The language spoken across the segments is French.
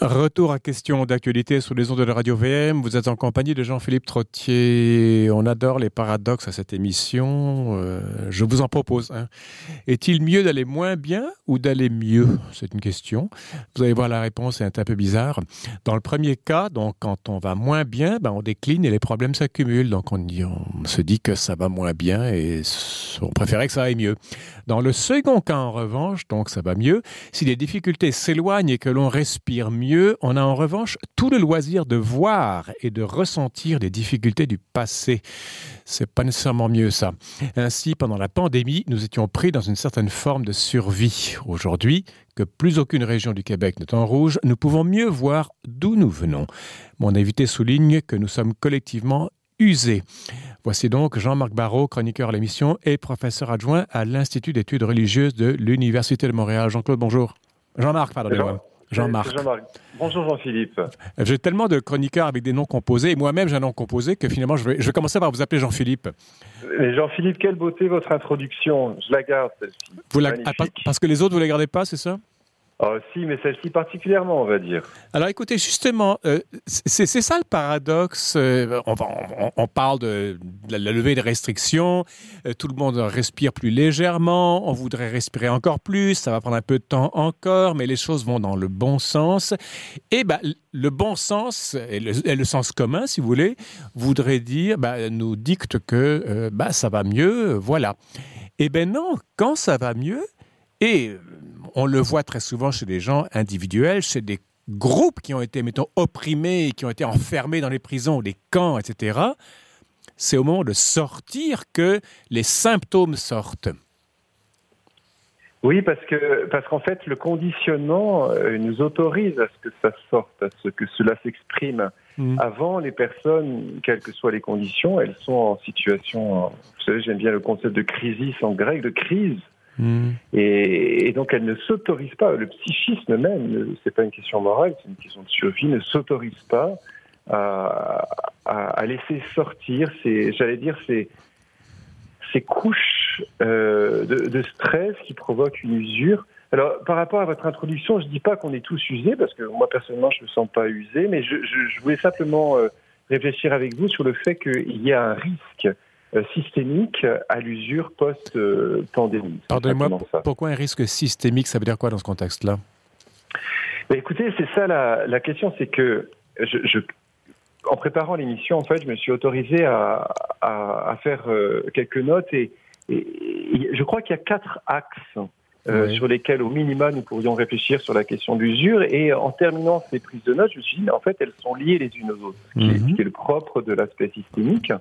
Retour à question d'actualité sous les ondes de la radio VM. Vous êtes en compagnie de Jean-Philippe Trottier. On adore les paradoxes à cette émission. Euh, je vous en propose un. Est-il mieux d'aller moins bien ou d'aller mieux? C'est une question. Vous allez voir la réponse est un peu bizarre. Dans le premier cas, donc quand on va moins bien, ben, on décline et les problèmes s'accumulent. Donc on, on, se dit que ça va moins bien et on préférait que ça aille mieux. Dans le second cas, en revanche, donc ça va mieux. Si les difficultés s'éloignent et que l'on respire mieux, on a en revanche tout le loisir de voir et de ressentir les difficultés du passé. C'est pas nécessairement mieux ça. Ainsi, pendant la pandémie, nous étions pris dans une certaine forme de survie. Aujourd'hui, que plus aucune région du Québec n'est en rouge, nous pouvons mieux voir d'où nous venons. Mon invité souligne que nous sommes collectivement usés. Voici donc Jean-Marc Barrault, chroniqueur à l'émission et professeur adjoint à l'Institut d'études religieuses de l'Université de Montréal. Jean-Claude, bonjour. Jean-Marc, pardonnez-moi. Jean-Marc. Jean Bonjour Jean-Philippe. J'ai tellement de chroniqueurs avec des noms composés, et moi-même j'ai un nom composé, que finalement je vais, je vais commencer par vous appeler Jean-Philippe. Jean-Philippe, quelle beauté votre introduction. Je la garde, celle-ci. Vous la... Ah, parce que les autres, vous ne les gardez pas, c'est ça? Oh, si, mais celle-ci particulièrement, on va dire. Alors écoutez, justement, euh, c'est ça le paradoxe. Euh, on, parle de, la levée des restrictions, euh, tout le monde respire plus légèrement, on voudrait respirer encore plus, ça va prendre un peu de temps encore, mais les choses vont dans le bon sens. Et ben, le bon sens, et le, sens commun, si vous voulez, voudrait dire, ben, nous dicte que ben, ça va mieux, voilà. Eh ben non, quand ça va mieux, et on le voit très souvent chez des gens individuels, chez des groupes qui ont été, mettons, opprimés, qui ont été enfermés dans les prisons, les camps, etc., c'est au moment de sortir que les symptômes sortent. Oui, parce que parce qu'en fait, le conditionnement euh, nous autorise à ce que ça sorte, à ce que cela s'exprime. Mmh. Avant, les personnes, quelles que soient les conditions, elles sont en situation. Vous savez, j'aime bien le concept de crise en grec, de crise. Mmh. Et, donc elle ne s'autorise pas, le psychisme même, c'est pas une question morale, c'est une question de survie, ne s'autorise pas à, laisser sortir j'allais dire, ces, ces couches euh, de, stress qui provoquent une usure. Alors, par rapport à votre introduction, je dis pas qu'on est tous usés, parce que moi personnellement, je me sens pas usé, mais je, voulais simplement euh, réfléchir avec vous sur le fait qu'il y a un risque systémique à l'usure post-pandémie. Pardonnez-moi, pourquoi un risque systémique Ça veut dire quoi dans ce contexte-là? Ben Écoutez, c'est ça la, la question, c'est que je, je, en préparant l'émission, en fait, je me suis autorisé à, à, à faire euh, quelques notes et, et, et je crois qu'il y a quatre axes euh, oui. sur lesquels, au minima, nous pourrions réfléchir sur la question d'usure. Et en terminant ces prises de notes, je me suis dit, en fait, elles sont liées les unes aux autres, ce qui, mm -hmm. est, ce qui est le propre de l'aspect systémique.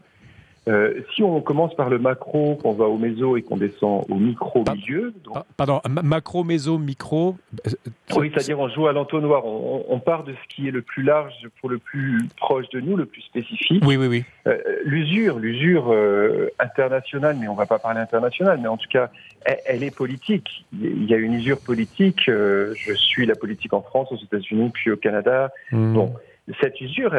Euh, si on commence par le macro, qu'on va au méso et qu'on descend au micro milieu. Donc... Pardon, macro, méso, micro. Oui, c'est-à-dire on joue à l'entonnoir. On, on, part de ce qui est le plus large pour le plus proche de nous, le plus spécifique. Oui, oui, oui. Euh, l'usure, l'usure euh, internationale, mais on ne va pas parler internationale, mais en tout cas, elle, elle, est politique. Il y a une usure politique. Euh, je suis la politique en France, aux États-Unis, puis au Canada. Mmh. Bon cette usure,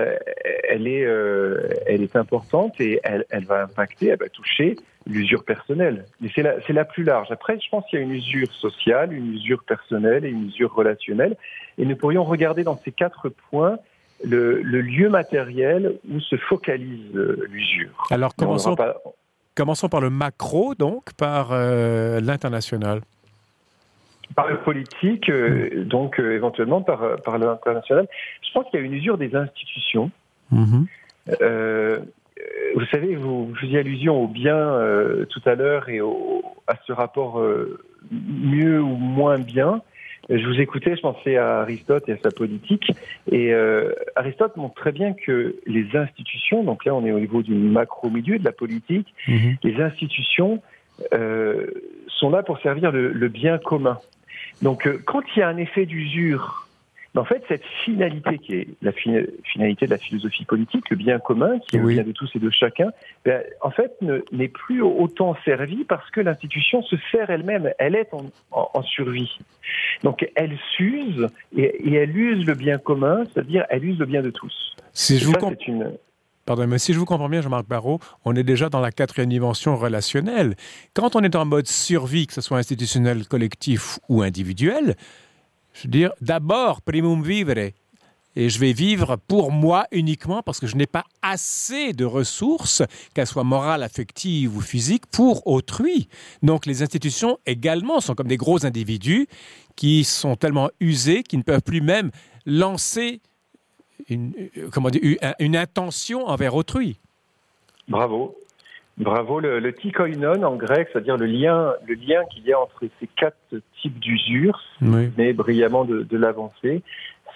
elle est, euh, elle est importante et elle, elle, va impacter, elle va toucher l'usure personnelle. Mais c'est la, la plus large. Après, je pense qu'il y a une usure sociale, une usure personnelle et une usure relationnelle. Et nous pourrions regarder dans ces quatre points le, le lieu matériel où se focalise l'usure. Alors, commençons, pas... commençons par le macro, donc, par euh, l'international par le politique, euh, donc euh, éventuellement par, par l'international. Je pense qu'il y a une usure des institutions. Euh, vous savez, vous, faisiez allusion au bien euh, tout à l'heure et au, à ce rapport euh, mieux ou moins bien. Je vous écoutais, je pensais à Aristote et à sa politique. Et euh, Aristote montre très bien que les institutions, donc là on est au niveau du macro-milieu de la politique, -hmm. les institutions euh, sont là pour servir le, le bien commun. Donc, euh, quand il y a un effet d'usure, en fait, cette finalité qui est la finalité de la philosophie politique, le bien commun, qui est oui. le bien de tous et de chacun, ben, en fait, n'est plus autant servie parce que l'institution se sert elle-même. Elle est en, en, en, survie. Donc, elle s'use et, et, elle use le bien commun, c'est-à-dire elle use le bien de tous. Si je, vous ça, comp... une... Pardon, mais si je vous comprends bien, Jean-Marc Barrault, on est déjà dans la quatrième dimension relationnelle. Quand on est en mode survie, que ce soit institutionnel, collectif ou individuel, je veux dire, d'abord, primum vivere, et je vais vivre pour moi uniquement parce que je n'ai pas assez de ressources, qu'elles soient morales, affectives ou physiques, pour autrui. Donc les institutions également sont comme des gros individus qui sont tellement usés qu'ils ne peuvent plus même lancer une, comment dire, une intention envers autrui. Bravo. Bravo. Le, le tikoinon en grec, c'est-à-dire le lien, le lien qu'il y a entre ces quatre types d'usure, mais brillamment de, de l'avancée,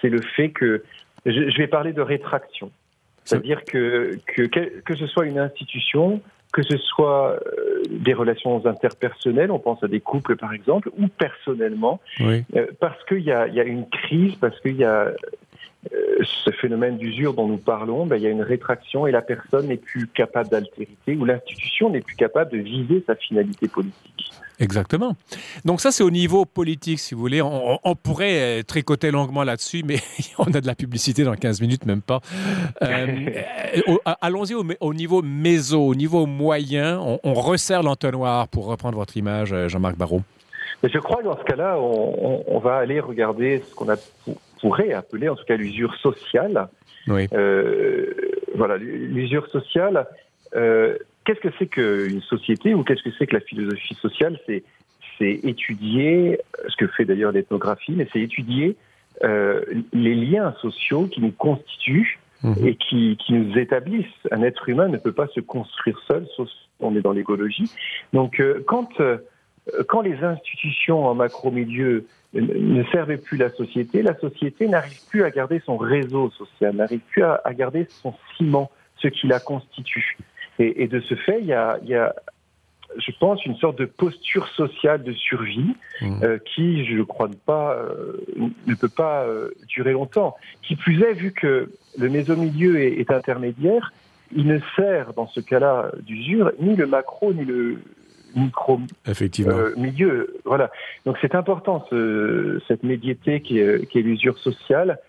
c'est le fait que je, vais parler de rétraction. C'est-à-dire que, que, que ce soit une institution, que ce soit euh, des relations interpersonnelles, on pense à des couples par exemple, ou personnellement, euh, parce qu'il y a, y a une crise, parce qu'il y a euh, ce phénomène d'usure dont nous parlons, ben, il y a une rétraction et la personne n'est plus capable d'altérité ou l'institution n'est plus capable de viser sa finalité politique. Exactement. Donc ça, c'est au niveau politique, si vous voulez. On, pourrait tricoter longuement là-dessus, mais on a de la publicité dans 15 minutes, même pas. Euh, allons-y au, niveau méso, au niveau moyen. On, resserre l'entonnoir, pour reprendre votre image, euh, Jean-Marc Barrault. Mais je crois que dans ce cas-là, on, va aller regarder ce qu'on pourrait appeler, en tout cas, l'usure sociale. Oui. Euh, voilà, l'usure sociale. Qu'est-ce que c'est qu'une société ou qu'est-ce que c'est que la philosophie sociale? C'est étudier, ce que fait d'ailleurs l'ethnographie, mais c'est étudier euh, les liens sociaux qui nous constituent mhm. et qui, qui, nous établissent. Un être humain ne peut pas se construire seul, sauf si on est dans l'écologie. Donc euh, quand, euh, quand les institutions en macro-milieu ne servaient plus la société, la société n'arrive plus à garder son réseau social, n'arrive plus à, à garder son ciment, ce qui la constitue. Et, et de ce fait, il y a, il y a je pense, une sorte de posture sociale de survie mmh. euh, qui, je ne crois pas, euh, ne peut pas euh, durer longtemps. Qui plus est, vu que le mésomilieu est, est intermédiaire, il ne sert dans ce cas-là d'usure ni le macro ni le micro Effectivement. milieu. Voilà. Donc c'est important ce, cette médiété qui est, qui est l'usure sociale.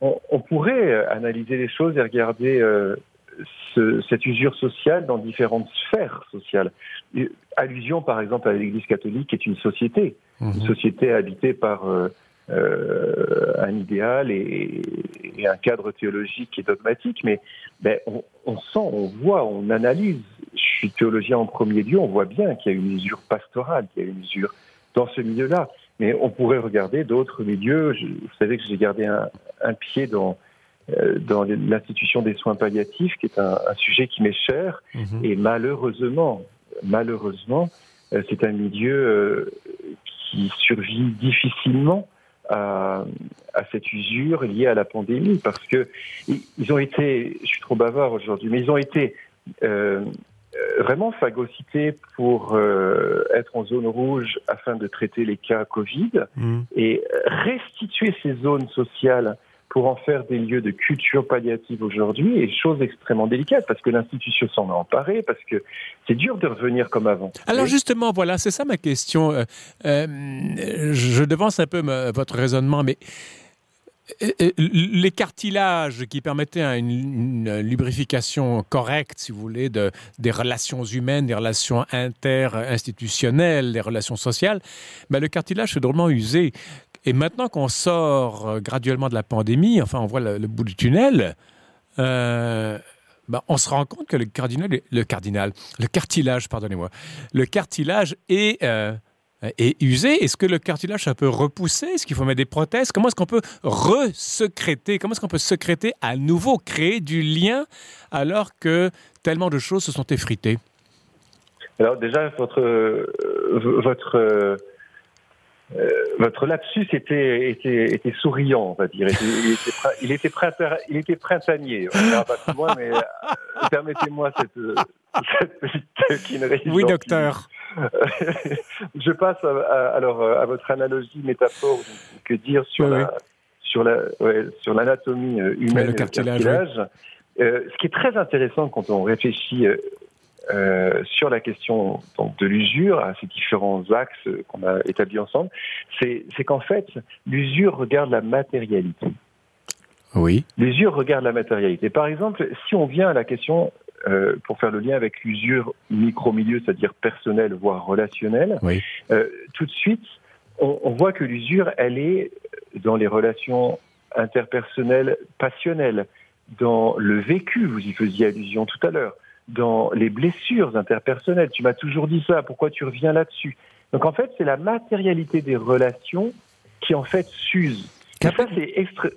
On, on, pourrait analyser les choses et regarder ce, cette usure sociale dans différentes sphères sociales. Allusion par exemple à l'Église catholique qui est une société, une mhm. société habitée par euh, euh, un idéal et, et, un cadre théologique et dogmatique, mais ben, on, on, sent, on voit, on analyse. Je suis théologien en premier lieu, on voit bien qu'il y a une usure pastorale, qu'il y a une usure dans ce milieu-là. Mais on pourrait regarder d'autres milieux. Je, vous savez que j'ai gardé un, un pied dans euh, dans l'institution des soins palliatifs, qui est un, un sujet qui m'est cher. Mhm. Et malheureusement, malheureusement, euh, c'est un milieu euh, qui survit difficilement à, à, cette usure liée à la pandémie, parce que ils ont été, je suis trop bavard aujourd'hui, mais ils ont été vraiment phagocytés pour euh, être en zone rouge afin de traiter les cas Covid mhm. et restituer ces zones sociales pour en faire des lieux de culture palliative aujourd'hui est chose extrêmement délicate parce que l'institution s'en a emparée, parce que c'est dur de revenir comme avant. Alors justement, voilà, c'est ça ma question. Euh, euh, je devance un peu ma, votre raisonnement, mais euh, euh, les cartilages qui permettaient une, lubrification correcte, si vous voulez, de, des relations humaines, des relations inter-institutionnelles, des relations sociales, ben le cartilage est drôlement usé. Et maintenant qu'on sort euh, graduellement de la pandémie, enfin on voit le, bout du tunnel, euh, ben, on se rend compte que le cardinal, le le cartilage, pardonnez-moi, le cartilage est, euh, est usé. Est-ce que le cartilage ça peut repousser? Est-ce qu'il faut mettre des prothèses? Comment est-ce qu'on peut resecréter Comment est-ce qu'on peut secréter à nouveau, créer du lien alors que tellement de choses se sont effritées? Alors déjà, votre, euh, votre euh, votre lapsus était, était, était souriant, on va dire. Il était, il était, printemps, il était printanier. On verra pas plus loin, mais euh, permettez-moi cette, cette petite. Oui, docteur. Je passe à, à, alors à votre analogie métaphore que dire sur oui, la oui. sur la ouais, sur l'anatomie humaine le cartilage. Le cartilage. Oui. Euh, ce qui est très intéressant quand on réfléchit euh, euh, sur la question donc, de l'usure, à ces différents axes qu'on a établis ensemble, c'est qu'en fait, l'usure regarde la matérialité. Oui. L'usure regarde la matérialité. Par exemple, si on vient à la question, euh, pour faire le lien avec l'usure micro-milieu, c'est-à-dire personnelle, voire relationnelle, oui. euh, tout de suite, on, on voit que l'usure, elle est dans les relations interpersonnel passionnel, dans le vécu, vous y faisiez allusion tout à l'heure, dans les blessures interpersonnelles. Tu m'as toujours dit ça, pourquoi tu reviens là-dessus? Donc en fait, c'est la matérialité des relations qui en fait s'use. Ça, c'est extra...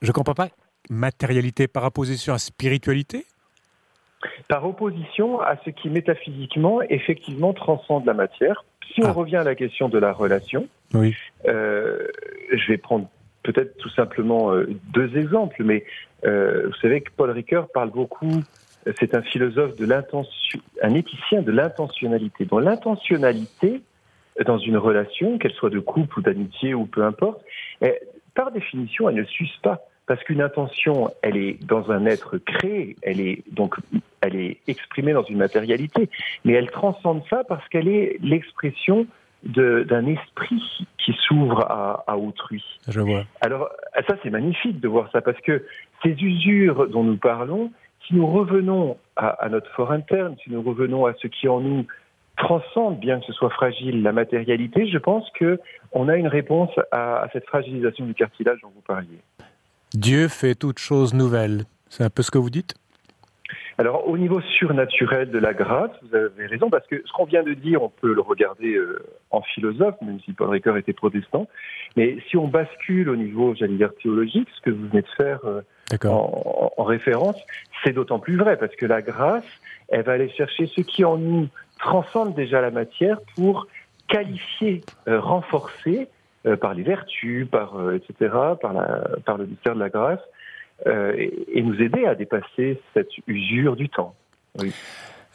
Je comprends pas. Matérialité par opposition à spiritualité? Par opposition à ce qui métaphysiquement, effectivement, transcende la matière. Si on ah. revient à la question de la relation, oui. Euh, je vais prendre peut-être tout simplement euh, deux exemples, mais euh, vous savez que Paul Ricoeur parle beaucoup, c'est un philosophe de l'intention, un éthicien de l'intentionnalité. Dans l'intentionnalité, dans une relation, qu'elle soit de couple ou d'amitié ou peu importe, par définition, elle ne s'use pas. Parce qu'une intention, elle est dans un être créé, elle est donc elle est exprimée dans une matérialité, mais elle transcende ça parce qu'elle est l'expression d'un esprit qui s'ouvre à, autrui. Je vois. Alors, ça, c'est magnifique de voir ça, parce que ces usures dont nous parlons, si nous revenons à, notre fort interne, si nous revenons à ce qui en nous transcende, bien que ce soit fragile, la matérialité, je pense que on a une réponse à, à cette fragilisation du cartilage dont vous parliez. Dieu fait toutes choses nouvelles. C'est un peu ce que vous dites? Alors au niveau surnaturel de la grâce, vous avez raison, parce que ce qu'on vient de dire, on peut le regarder euh, en philosophe, même si Paul Ricoeur était protestant, mais si on bascule au niveau, j'allais dire, théologique, ce que vous venez de faire euh, en, en, référence, c'est d'autant plus vrai, parce que la grâce, elle va aller chercher ce qui en nous transcende déjà la matière pour qualifier, euh, renforcer, par les vertus, par etc., par, le mystère de la grâce, euh, et, nous aider à dépasser cette usure du temps.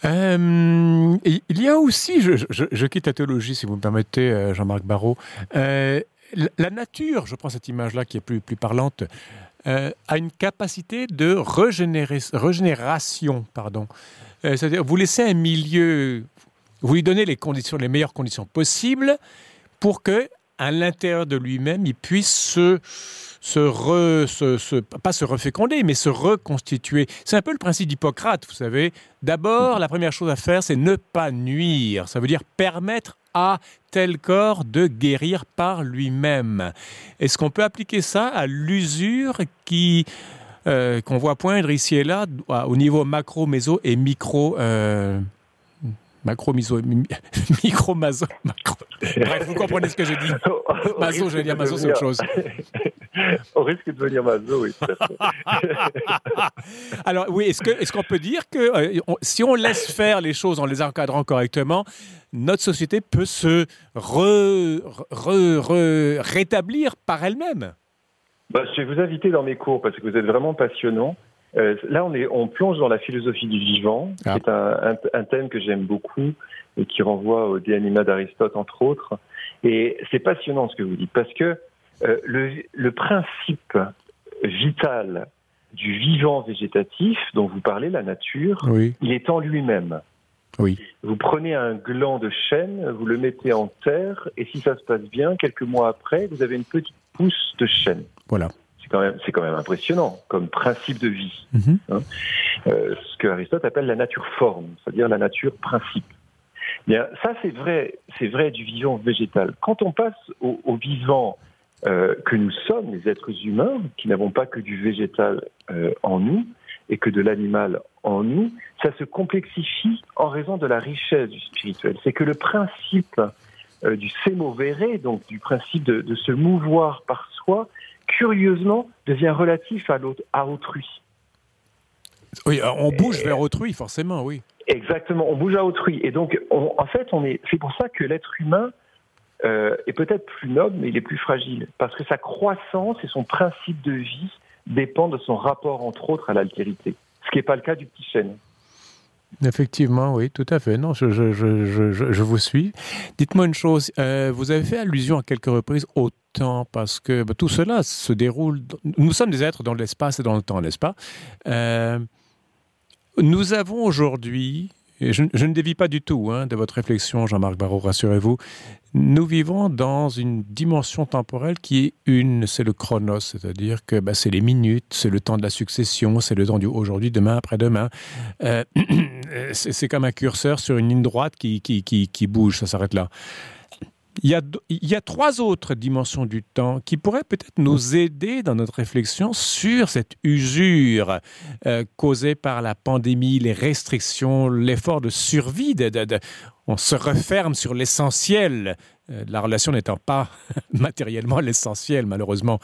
Euh, il y a aussi, je, quitte la théologie si vous me permettez, euh, Jean-Marc Barrault, la nature, je prends cette image-là qui est plus, parlante, a une capacité de régénération. Pardon. C'est-à-dire, vous laissez un milieu, vous lui donnez les meilleures conditions possibles pour que, à l'intérieur de lui-même, il puisse se se, re, se, pas se reféconder, mais se reconstituer. C'est un peu le principe d'Hippocrate, vous savez. D'abord, la première chose à faire, c'est ne pas nuire. Ça veut dire permettre à tel corps de guérir par lui-même. Est-ce qu'on peut appliquer ça à l'usure qui euh, qu'on voit poindre ici et là au niveau macro, méso et micro euh, macro, miso, micro, maso, macro. Bref, vous comprenez ce que j'ai dit. Maso, j'allais dire maso, c'est autre chose. On risque de devenir maso, oui. Alors, oui, est-ce qu'on est qu'on peut dire que euh, si on laisse faire les choses en les encadrant correctement, notre société peut se rétablir par elle-même? Bah, Je vais vous inviter dans mes cours parce que vous êtes vraiment passionnant. Euh, là, on, est, on plonge dans la philosophie du vivant. Ah. C'est un, un, thème que j'aime beaucoup et qui renvoie au De Anima d'Aristote, entre autres. Et c'est passionnant ce que vous dites parce que euh, le, le, principe vital du vivant végétatif dont vous parlez, la nature, il est en lui-même. Oui. Vous prenez un gland de chêne, vous le mettez en terre, et si ça se passe bien, quelques mois après, vous avez une petite pousse de chêne. Voilà. C'est quand même, c'est quand même impressionnant comme principe de vie. Mhm. Hein. euh, ce que Aristote appelle la nature forme, c'est-à-dire la nature principe. Bien, ça c'est vrai, c'est vrai du vivant végétal. Quand on passe au, au vivant euh, que nous sommes, les êtres humains, qui n'avons pas que du végétal euh, en nous et que de l'animal en nous, ça se complexifie en raison de la richesse du spirituel. C'est que le principe du sémovere, donc du principe de, de, se mouvoir par soi, curieusement, devient relatif à, à autrui. Oui, on bouge vers autrui, forcément, oui. Exactement, on bouge à autrui. Et donc, on, en fait, on est. C'est pour ça que l'être humain euh, est peut-être plus noble, mais il est plus fragile. Parce que sa croissance et son principe de vie dépendent de son rapport, entre autres, à l'altérité. Ce qui n'est pas le cas du petit chêne. Effectivement, oui, tout à fait. Non, je, je, je, je vous suis. Dites-moi une chose. Euh, vous avez fait allusion à quelques reprises au temps, parce que bah, tout cela se déroule. Nous sommes des êtres dans l'espace et dans le temps, n'est-ce pas? Euh, Nous avons aujourd'hui je, ne dévie pas du tout hein, de votre réflexion, Jean-Marc Barrault, rassurez-vous. Nous vivons dans une dimension temporelle qui est une, c'est le chronos, c'est-à-dire que bah, c'est les minutes, c'est le temps de la succession, c'est le temps du aujourd'hui, demain, après-demain. Euh, c'est comme un curseur sur une ligne droite qui bouge, ça s'arrête là. Il y, a, il y a trois autres dimensions du temps qui pourraient peut-être nous aider dans notre réflexion sur cette usure euh, causée par la pandémie, les restrictions, l'effort de survie. De, de, on se referme sur l'essentiel, euh, la relation n'étant pas matériellement l'essentiel, malheureusement.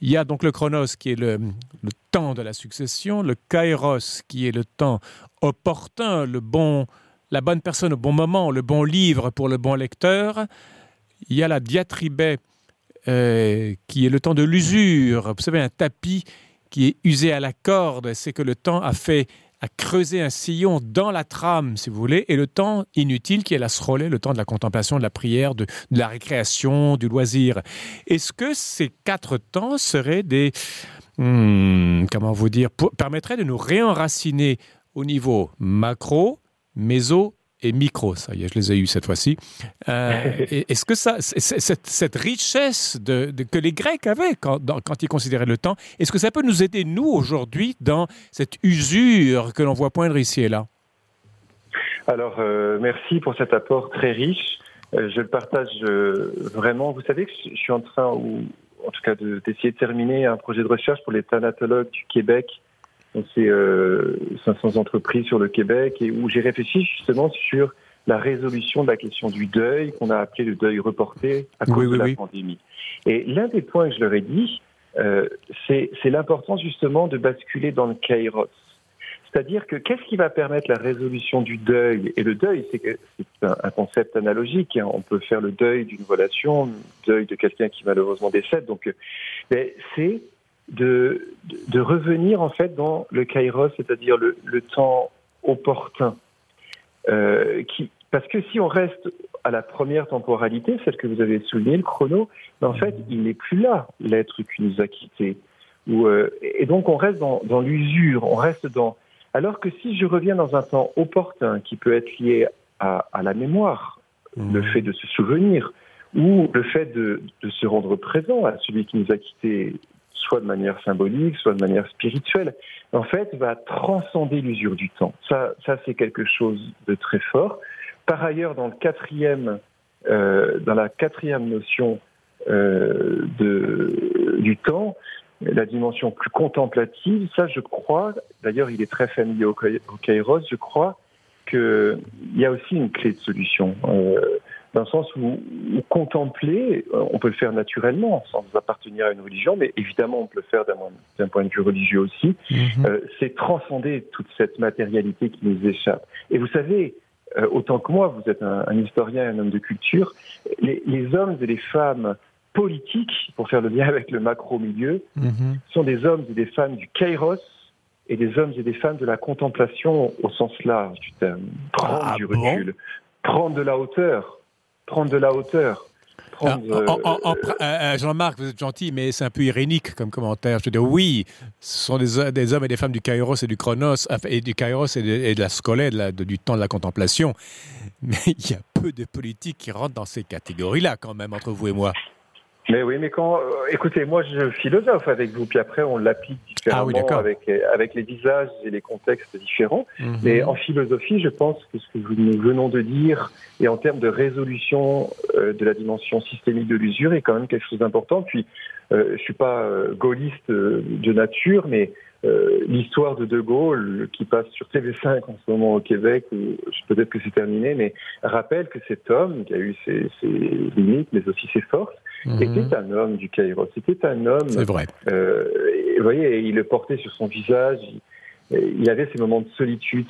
Il y a donc le chronos qui est le, le, temps de la succession, le kairos qui est le temps opportun, le bon, la bonne personne au bon moment, le bon livre pour le bon lecteur. Il y a la diatribée euh, qui est le temps de l'usure. Vous savez, un tapis qui est usé à la corde, c'est que le temps a fait a creusé un sillon dans la trame, si vous voulez, et le temps inutile qui est la scroller, le temps de la contemplation, de la prière, de, de la récréation, du loisir. Est-ce que ces quatre temps seraient des... Hmm, comment vous dire permettraient de nous réenraciner au niveau macro, méso et micro. Ça y est, je les ai eus cette fois-ci. Euh, Est-ce que ça, cette, cette richesse de, de, que les Grecs avaient quand, dans, quand ils considéraient le temps, est-ce que ça peut nous aider, nous, aujourd'hui, dans cette usure que l'on voit poindre ici et là? Alors, euh, merci pour cet apport très riche. Euh, je le partage vraiment. Vous savez que je suis en train, ou en tout cas, d'essayer de, de terminer un projet de recherche pour les thanatologues du Québec donc c'est euh, 500 entreprises sur le Québec et où j'ai réfléchi justement sur la résolution de la question du deuil qu'on a appelé le deuil reporté à cause oui, de oui, la oui. pandémie. Et l'un des points que je leur ai dit, euh, c'est l'importance justement de basculer dans le kairos. C'est-à-dire que qu'est-ce qui va permettre la résolution du deuil? Et le deuil, c'est un, un, concept analogique. Hein. On peut faire le deuil d'une relation, le deuil de quelqu'un qui malheureusement décède. Donc, c'est de, de, revenir en fait dans le kairos, c'est-à-dire le, le, temps opportun. Euh, qui, parce que si on reste à la première temporalité, celle que vous avez soulignée, le chrono, ben en fait, il n'est plus là, l'être qui nous a quittés. Ou, euh, et donc on reste dans, dans l'usure, on reste dans. Alors que si je reviens dans un temps opportun qui peut être lié à, à la mémoire, mmh. le fait de se souvenir, ou le fait de, de se rendre présent à celui qui nous a quittés soit de manière symbolique, soit de manière spirituelle, en fait, va transcender l'usure du temps. Ça, ça c'est quelque chose de très fort. Par ailleurs, dans le quatrième, euh, dans la quatrième notion euh, de, du temps, la dimension plus contemplative, ça, je crois, d'ailleurs, il est très familier au, Kairos, je crois qu'il y a aussi une clé de solution. Euh, dans le sens où, où, contempler, on peut le faire naturellement, sans appartenir à une religion, mais évidemment on peut le faire d'un point de vue religieux aussi, -hmm. euh, c'est transcender toute cette matérialité qui nous échappe. Et vous savez, euh, autant que moi, vous êtes un, un historien, un homme de culture, les, les, hommes et les femmes politiques, pour faire le lien avec le macro-milieu, -hmm. sont des hommes et des femmes du kairos, et des hommes et des femmes de la contemplation au sens large du terme, prendre ah, du recul, bon prendre de la hauteur, prendre de la hauteur. Euh, euh, Jean-Marc, vous êtes gentil, mais c'est un peu irénique comme commentaire. Je veux dire, oui, ce sont des, des hommes et des femmes du Kairos et du Chronos, et du Kairos et de, et de la scolée, de la, de, du temps de la contemplation. Mais il y a peu de politiques qui rentrent dans ces catégories-là, quand même, entre vous et moi. Mais oui, mais quand, euh, écoutez, moi je philosophe avec vous, puis après on l'applique différemment ah oui, avec, avec les visages et les contextes différents. -hmm. Mais en philosophie, je pense que ce que nous venons de dire, et en termes de résolution euh, de la dimension systémique de l'usure, est quand même quelque chose d'important. Puis, euh, je suis pas euh, gaulliste de nature, mais l'histoire de De Gaulle, qui passe sur TV5 en ce moment au Québec, peut-être que c'est terminé, mais rappelle que cet homme, qui a eu ses, ses limites, mais aussi ses forces, Mmh. était un homme du Cairo. C'était un homme. C'est vrai. Euh, vous voyez, il le portait sur son visage. Il, il avait ces moments de solitude.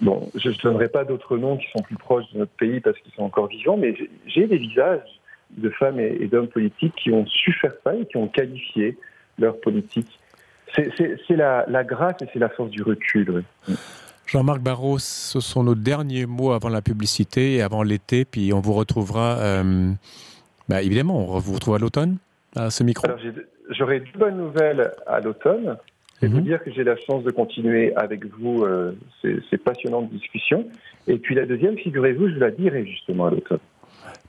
Bon, je ne donnerai pas d'autres noms qui sont plus proches de notre pays parce qu'ils sont encore vivants, mais j'ai des visages de femmes et, et d'hommes politiques qui ont su faire ça et qui ont qualifié leur politique. C'est la, la, grâce et c'est la force du recul. Oui. Jean-Marc Barros, ce sont nos derniers mots avant la publicité et avant l'été, puis on vous retrouvera. Euh bah, évidemment, on vous retrouve à l'automne, à ce micro. Alors, j'aurai deux bonnes nouvelles à l'automne. C'est mm -hmm. vous dire que j'ai la chance de continuer avec vous euh, ces, ces, passionnantes discussions. Et puis la deuxième, figurez-vous, je la dirai justement à l'automne.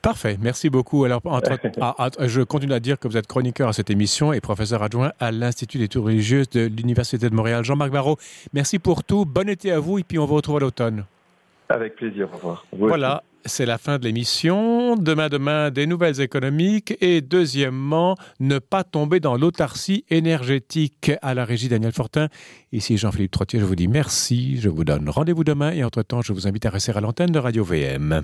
Parfait, merci beaucoup. Alors, entre, à, à, je continue à dire que vous êtes chroniqueur à cette émission et professeur adjoint à l'Institut d'études religieuses de l'Université de Montréal. Jean-Marc Barrault, merci pour tout. Bon été à vous et puis on vous retrouve à l'automne. Avec plaisir, au revoir. voilà, c'est la fin de l'émission. Demain, demain, des nouvelles économiques. Et deuxièmement, ne pas tomber dans l'autarcie énergétique. À la régie Daniel Fortin. Ici Jean-Philippe Trottier, je vous dis merci. Je vous donne rendez-vous demain. Et entre-temps, je vous invite à rester à l'antenne de Radio VM.